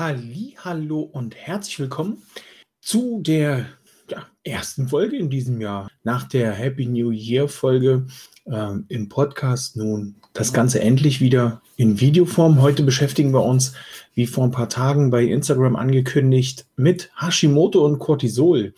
Hallo und herzlich willkommen zu der ja, ersten Folge in diesem Jahr. Nach der Happy New Year Folge äh, im Podcast nun das Ganze endlich wieder in Videoform. Heute beschäftigen wir uns, wie vor ein paar Tagen bei Instagram angekündigt, mit Hashimoto und Cortisol.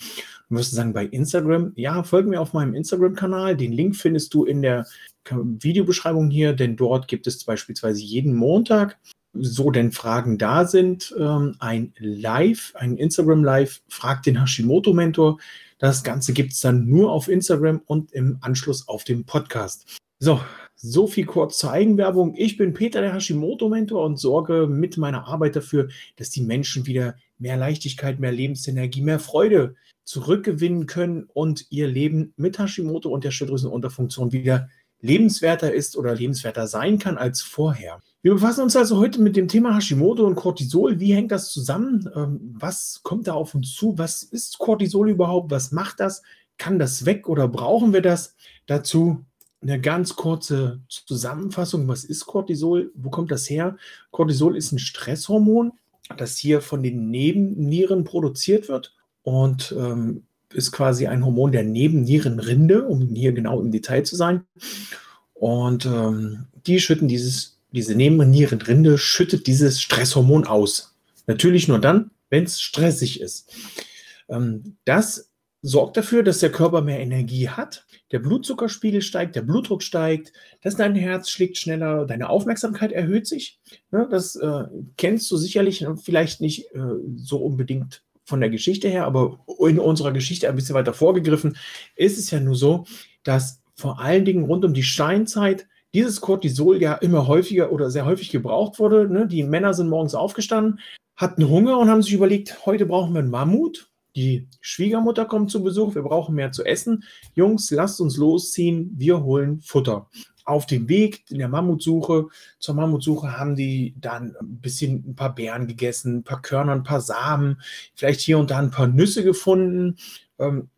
Du wirst sagen, bei Instagram, ja, folge mir auf meinem Instagram-Kanal. Den Link findest du in der Videobeschreibung hier, denn dort gibt es beispielsweise jeden Montag so denn Fragen da sind, ähm, ein Live, ein Instagram Live, fragt den Hashimoto-Mentor. Das Ganze gibt es dann nur auf Instagram und im Anschluss auf dem Podcast. So, so viel kurz zur Eigenwerbung. Ich bin Peter, der Hashimoto-Mentor und sorge mit meiner Arbeit dafür, dass die Menschen wieder mehr Leichtigkeit, mehr Lebensenergie, mehr Freude zurückgewinnen können und ihr Leben mit Hashimoto und der Schilddrüsenunterfunktion wieder lebenswerter ist oder lebenswerter sein kann als vorher. Wir befassen uns also heute mit dem Thema Hashimoto und Cortisol. Wie hängt das zusammen? Ähm, was kommt da auf uns zu? Was ist Cortisol überhaupt? Was macht das? Kann das weg oder brauchen wir das? Dazu eine ganz kurze Zusammenfassung. Was ist Cortisol? Wo kommt das her? Cortisol ist ein Stresshormon, das hier von den Nebennieren produziert wird und ähm, ist quasi ein Hormon der Nebennierenrinde, um hier genau im Detail zu sein. Und ähm, die schütten dieses diese Nebennierenrinde schüttet dieses Stresshormon aus. Natürlich nur dann, wenn es stressig ist. Ähm, das sorgt dafür, dass der Körper mehr Energie hat, der Blutzuckerspiegel steigt, der Blutdruck steigt, dass dein Herz schlägt schneller, deine Aufmerksamkeit erhöht sich. Ja, das äh, kennst du sicherlich vielleicht nicht äh, so unbedingt von der Geschichte her, aber in unserer Geschichte ein bisschen weiter vorgegriffen, ist es ja nur so, dass vor allen Dingen rund um die Steinzeit dieses Cortisol ja immer häufiger oder sehr häufig gebraucht wurde. Ne? Die Männer sind morgens aufgestanden, hatten Hunger und haben sich überlegt, heute brauchen wir einen Mammut. Die Schwiegermutter kommt zu Besuch, wir brauchen mehr zu essen. Jungs, lasst uns losziehen, wir holen Futter. Auf dem Weg in der Mammutsuche, zur Mammutsuche haben die dann ein bisschen ein paar Beeren gegessen, ein paar Körner, ein paar Samen, vielleicht hier und da ein paar Nüsse gefunden. Ähm,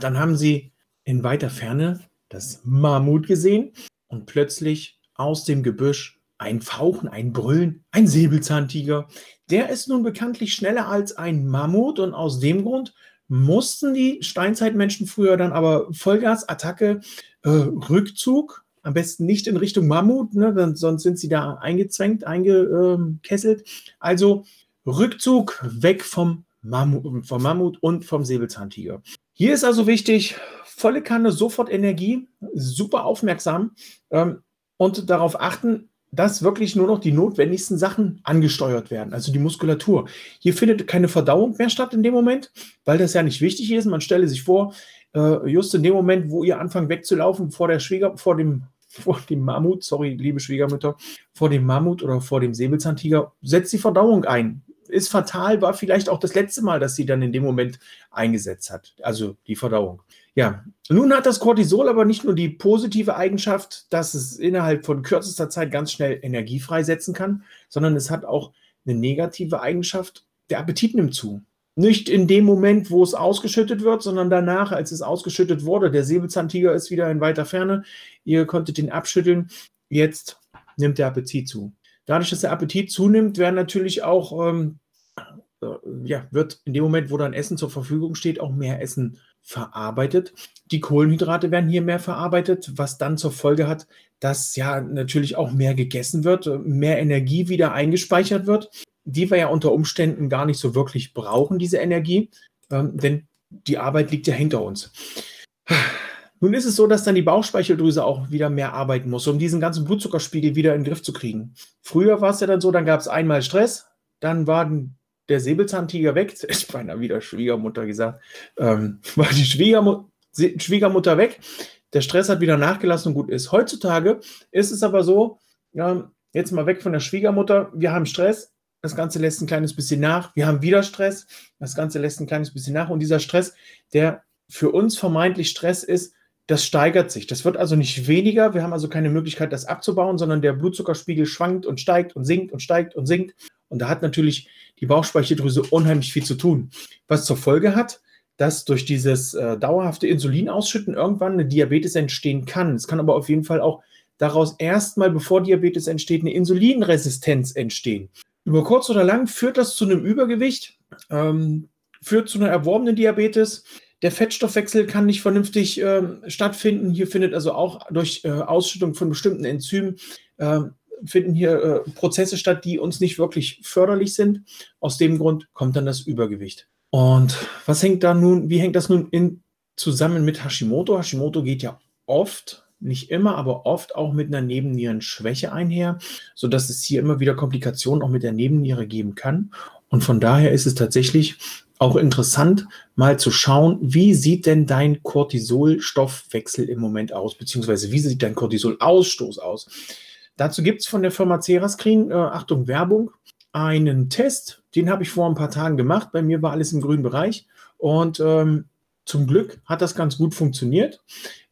dann haben sie in weiter Ferne das Mammut gesehen und plötzlich aus dem Gebüsch ein Fauchen, ein Brüllen, ein Säbelzahntiger. Der ist nun bekanntlich schneller als ein Mammut und aus dem Grund mussten die Steinzeitmenschen früher dann aber Vollgasattacke, äh, Rückzug, am besten nicht in Richtung Mammut, ne, sonst sind sie da eingezwängt, eingekesselt. Also Rückzug weg vom Mammut, vom Mammut und vom Säbelzahntiger. Hier ist also wichtig, volle Kanne, sofort Energie, super aufmerksam ähm, und darauf achten, dass wirklich nur noch die notwendigsten Sachen angesteuert werden, also die Muskulatur. Hier findet keine Verdauung mehr statt in dem Moment, weil das ja nicht wichtig ist. Man stelle sich vor, äh, just in dem Moment, wo ihr anfangt wegzulaufen vor der Schwieger, vor dem, vor dem Mammut, sorry, liebe Schwiegermütter, vor dem Mammut oder vor dem Säbelzahntiger, setzt die Verdauung ein. Ist fatal, war vielleicht auch das letzte Mal, dass sie dann in dem Moment eingesetzt hat, also die Verdauung. Ja, nun hat das Cortisol aber nicht nur die positive Eigenschaft, dass es innerhalb von kürzester Zeit ganz schnell Energie freisetzen kann, sondern es hat auch eine negative Eigenschaft, der Appetit nimmt zu. Nicht in dem Moment, wo es ausgeschüttet wird, sondern danach, als es ausgeschüttet wurde. Der Säbelzahntiger ist wieder in weiter Ferne. Ihr konntet ihn abschütteln. Jetzt nimmt der Appetit zu. Dadurch, dass der Appetit zunimmt, werden natürlich auch, ähm, äh, ja, wird in dem Moment, wo dann Essen zur Verfügung steht, auch mehr Essen verarbeitet. Die Kohlenhydrate werden hier mehr verarbeitet, was dann zur Folge hat, dass ja natürlich auch mehr gegessen wird, mehr Energie wieder eingespeichert wird, die wir ja unter Umständen gar nicht so wirklich brauchen, diese Energie, ähm, denn die Arbeit liegt ja hinter uns. Nun ist es so, dass dann die Bauchspeicheldrüse auch wieder mehr arbeiten muss, um diesen ganzen Blutzuckerspiegel wieder in den Griff zu kriegen. Früher war es ja dann so, dann gab es einmal Stress, dann waren der Säbelzahntiger weg, ist beinahe wieder Schwiegermutter gesagt, ähm, war die Schwiegermu Schwiegermutter weg, der Stress hat wieder nachgelassen und gut ist. Heutzutage ist es aber so, ja, jetzt mal weg von der Schwiegermutter, wir haben Stress, das Ganze lässt ein kleines bisschen nach, wir haben wieder Stress, das Ganze lässt ein kleines bisschen nach und dieser Stress, der für uns vermeintlich Stress ist, das steigert sich. Das wird also nicht weniger. Wir haben also keine Möglichkeit, das abzubauen, sondern der Blutzuckerspiegel schwankt und steigt und sinkt und steigt und sinkt. Und da hat natürlich die Bauchspeicheldrüse unheimlich viel zu tun. Was zur Folge hat, dass durch dieses äh, dauerhafte Insulinausschütten irgendwann eine Diabetes entstehen kann. Es kann aber auf jeden Fall auch daraus erstmal, bevor Diabetes entsteht, eine Insulinresistenz entstehen. Über kurz oder lang führt das zu einem Übergewicht, ähm, führt zu einer erworbenen Diabetes. Der Fettstoffwechsel kann nicht vernünftig äh, stattfinden. Hier findet also auch durch äh, Ausschüttung von bestimmten Enzymen äh, finden hier äh, Prozesse statt, die uns nicht wirklich förderlich sind. Aus dem Grund kommt dann das Übergewicht. Und was hängt da nun, wie hängt das nun in, zusammen mit Hashimoto? Hashimoto geht ja oft nicht immer, aber oft auch mit einer Nebennierenschwäche einher, sodass es hier immer wieder Komplikationen auch mit der Nebenniere geben kann. Und von daher ist es tatsächlich auch interessant, mal zu schauen, wie sieht denn dein Cortisolstoffwechsel im Moment aus, beziehungsweise wie sieht dein Cortisolausstoß aus. Dazu gibt es von der Firma Cerascreen, äh, Achtung, Werbung, einen Test, den habe ich vor ein paar Tagen gemacht. Bei mir war alles im grünen Bereich und ähm, zum Glück hat das ganz gut funktioniert.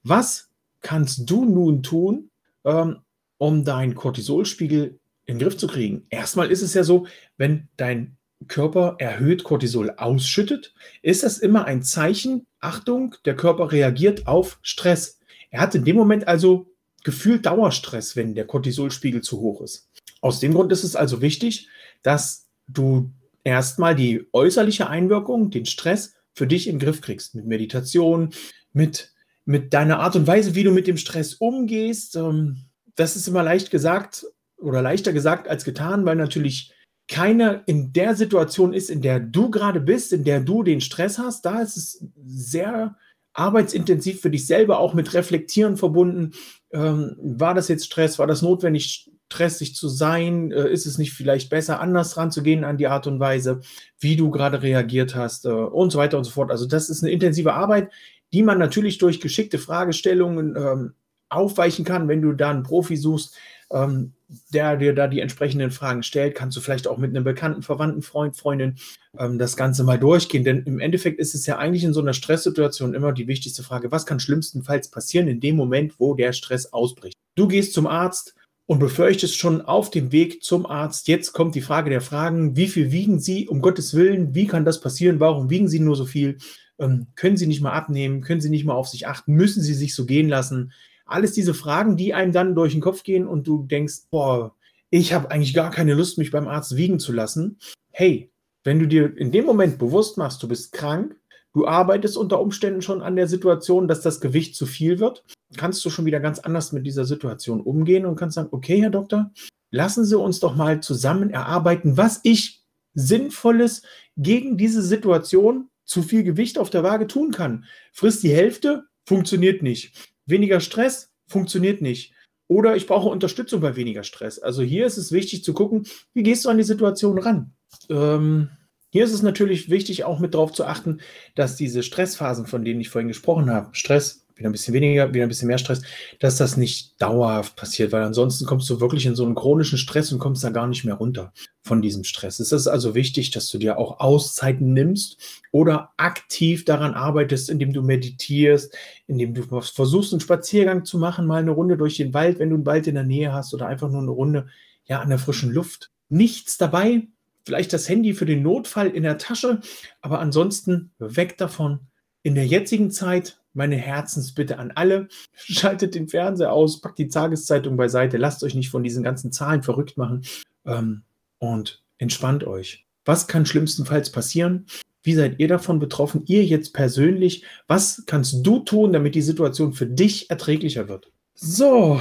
Was kannst du nun tun, ähm, um deinen Cortisolspiegel in den Griff zu kriegen? Erstmal ist es ja so, wenn dein Körper erhöht Cortisol ausschüttet, ist das immer ein Zeichen, Achtung, der Körper reagiert auf Stress. Er hat in dem Moment also gefühlt Dauerstress, wenn der Cortisolspiegel zu hoch ist. Aus dem Grund ist es also wichtig, dass du erstmal die äußerliche Einwirkung, den Stress für dich in den Griff kriegst. Mit Meditation, mit mit deiner Art und Weise, wie du mit dem Stress umgehst. Ähm, das ist immer leicht gesagt oder leichter gesagt als getan, weil natürlich keiner in der Situation ist, in der du gerade bist, in der du den Stress hast. Da ist es sehr arbeitsintensiv für dich selber, auch mit Reflektieren verbunden. Ähm, war das jetzt Stress? War das notwendig, stressig zu sein? Äh, ist es nicht vielleicht besser, anders ranzugehen an die Art und Weise, wie du gerade reagiert hast äh, und so weiter und so fort? Also, das ist eine intensive Arbeit, die man natürlich durch geschickte Fragestellungen ähm, aufweichen kann. Wenn du da einen Profi suchst, ähm, der dir da die entsprechenden Fragen stellt, kannst du vielleicht auch mit einem bekannten, verwandten Freund, Freundin ähm, das Ganze mal durchgehen. Denn im Endeffekt ist es ja eigentlich in so einer Stresssituation immer die wichtigste Frage, was kann schlimmstenfalls passieren in dem Moment, wo der Stress ausbricht. Du gehst zum Arzt, und befürchtest schon auf dem Weg zum Arzt. Jetzt kommt die Frage der Fragen, wie viel wiegen Sie? Um Gottes Willen, wie kann das passieren? Warum wiegen Sie nur so viel? Ähm, können Sie nicht mal abnehmen? Können Sie nicht mal auf sich achten? Müssen Sie sich so gehen lassen? Alles diese Fragen, die einem dann durch den Kopf gehen und du denkst, boah, ich habe eigentlich gar keine Lust, mich beim Arzt wiegen zu lassen. Hey, wenn du dir in dem Moment bewusst machst, du bist krank, du arbeitest unter Umständen schon an der Situation, dass das Gewicht zu viel wird, kannst du schon wieder ganz anders mit dieser Situation umgehen und kannst sagen, okay, Herr Doktor, lassen Sie uns doch mal zusammen erarbeiten, was ich Sinnvolles gegen diese Situation zu viel Gewicht auf der Waage tun kann. Frisst die Hälfte, funktioniert nicht. Weniger Stress, funktioniert nicht. Oder ich brauche Unterstützung bei weniger Stress. Also hier ist es wichtig zu gucken, wie gehst du an die Situation ran. Ähm, hier ist es natürlich wichtig, auch mit darauf zu achten, dass diese Stressphasen, von denen ich vorhin gesprochen habe, Stress, wieder ein bisschen weniger, wieder ein bisschen mehr Stress, dass das nicht dauerhaft passiert, weil ansonsten kommst du wirklich in so einen chronischen Stress und kommst da gar nicht mehr runter von diesem Stress. Es ist also wichtig, dass du dir auch Auszeiten nimmst oder aktiv daran arbeitest, indem du meditierst, indem du versuchst, einen Spaziergang zu machen, mal eine Runde durch den Wald, wenn du einen Wald in der Nähe hast oder einfach nur eine Runde ja, an der frischen Luft. Nichts dabei, vielleicht das Handy für den Notfall in der Tasche, aber ansonsten weg davon. In der jetzigen Zeit meine Herzensbitte an alle. Schaltet den Fernseher aus, packt die Tageszeitung beiseite, lasst euch nicht von diesen ganzen Zahlen verrückt machen ähm, und entspannt euch. Was kann schlimmstenfalls passieren? Wie seid ihr davon betroffen? Ihr jetzt persönlich? Was kannst du tun, damit die Situation für dich erträglicher wird? So,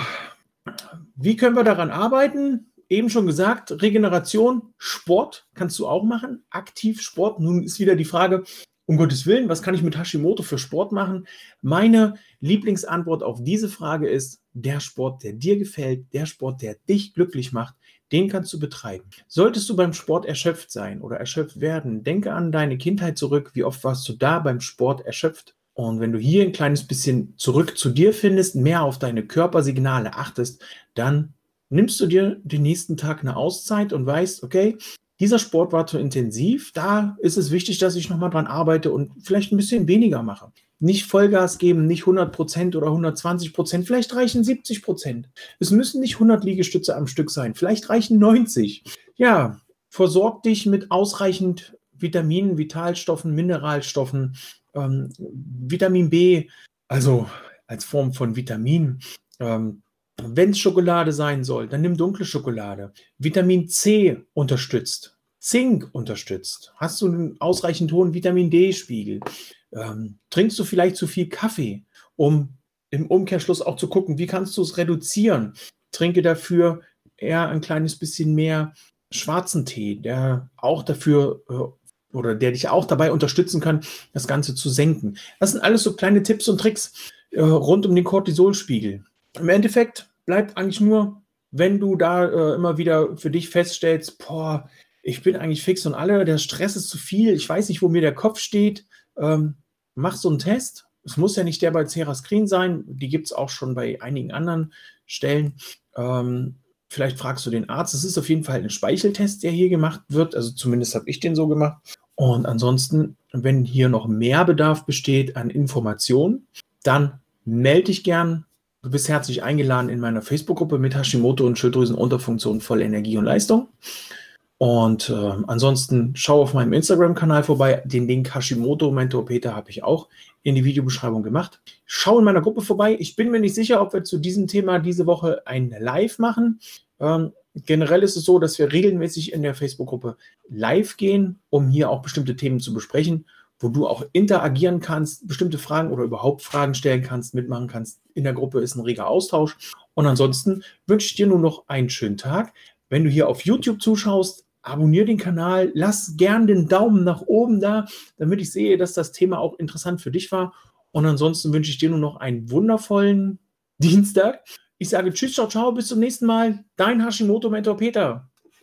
wie können wir daran arbeiten? Eben schon gesagt, Regeneration, Sport kannst du auch machen, aktiv Sport. Nun ist wieder die Frage, um Gottes Willen, was kann ich mit Hashimoto für Sport machen? Meine Lieblingsantwort auf diese Frage ist, der Sport, der dir gefällt, der Sport, der dich glücklich macht, den kannst du betreiben. Solltest du beim Sport erschöpft sein oder erschöpft werden, denke an deine Kindheit zurück, wie oft warst du da beim Sport erschöpft Und wenn du hier ein kleines bisschen zurück zu dir findest, mehr auf deine Körpersignale achtest, dann nimmst du dir den nächsten Tag eine Auszeit und weißt, okay, dieser Sport war zu intensiv, da ist es wichtig, dass ich nochmal dran arbeite und vielleicht ein bisschen weniger mache. Nicht Vollgas geben, nicht 100% oder 120%, vielleicht reichen 70%. Es müssen nicht 100 Liegestütze am Stück sein, vielleicht reichen 90. Ja, versorg dich mit ausreichend Vitaminen, Vitalstoffen, Mineralstoffen, ähm, Vitamin B, also als Form von Vitamin. Ähm, wenn es Schokolade sein soll, dann nimm dunkle Schokolade. Vitamin C unterstützt. Zink unterstützt. Hast du einen ausreichend hohen Vitamin D-Spiegel? Ähm, trinkst du vielleicht zu viel Kaffee, um im Umkehrschluss auch zu gucken, wie kannst du es reduzieren? Trinke dafür eher ein kleines bisschen mehr schwarzen Tee, der auch dafür äh, oder der dich auch dabei unterstützen kann, das Ganze zu senken. Das sind alles so kleine Tipps und Tricks äh, rund um den Cortisolspiegel. Im Endeffekt bleibt eigentlich nur, wenn du da äh, immer wieder für dich feststellst, boah, ich bin eigentlich fix und alle, der Stress ist zu viel, ich weiß nicht, wo mir der Kopf steht, ähm, mach so einen Test. Es muss ja nicht der bei Cera Screen sein, die gibt es auch schon bei einigen anderen Stellen. Ähm, vielleicht fragst du den Arzt. Es ist auf jeden Fall ein Speicheltest, der hier gemacht wird. Also zumindest habe ich den so gemacht. Und ansonsten, wenn hier noch mehr Bedarf besteht an Informationen, dann melde dich gern. Du bist herzlich eingeladen in meiner Facebook-Gruppe mit Hashimoto und Schilddrüsenunterfunktion voll Energie und Leistung. Und äh, ansonsten schau auf meinem Instagram-Kanal vorbei. Den Link Hashimoto Mentor Peter habe ich auch in die Videobeschreibung gemacht. Schau in meiner Gruppe vorbei. Ich bin mir nicht sicher, ob wir zu diesem Thema diese Woche ein Live machen. Ähm, generell ist es so, dass wir regelmäßig in der Facebook-Gruppe live gehen, um hier auch bestimmte Themen zu besprechen wo du auch interagieren kannst, bestimmte Fragen oder überhaupt Fragen stellen kannst, mitmachen kannst. In der Gruppe ist ein reger Austausch. Und ansonsten wünsche ich dir nur noch einen schönen Tag. Wenn du hier auf YouTube zuschaust, abonniere den Kanal, lass gern den Daumen nach oben da, damit ich sehe, dass das Thema auch interessant für dich war. Und ansonsten wünsche ich dir nur noch einen wundervollen Dienstag. Ich sage Tschüss, ciao, ciao, bis zum nächsten Mal. Dein Hashimoto-Mentor Peter.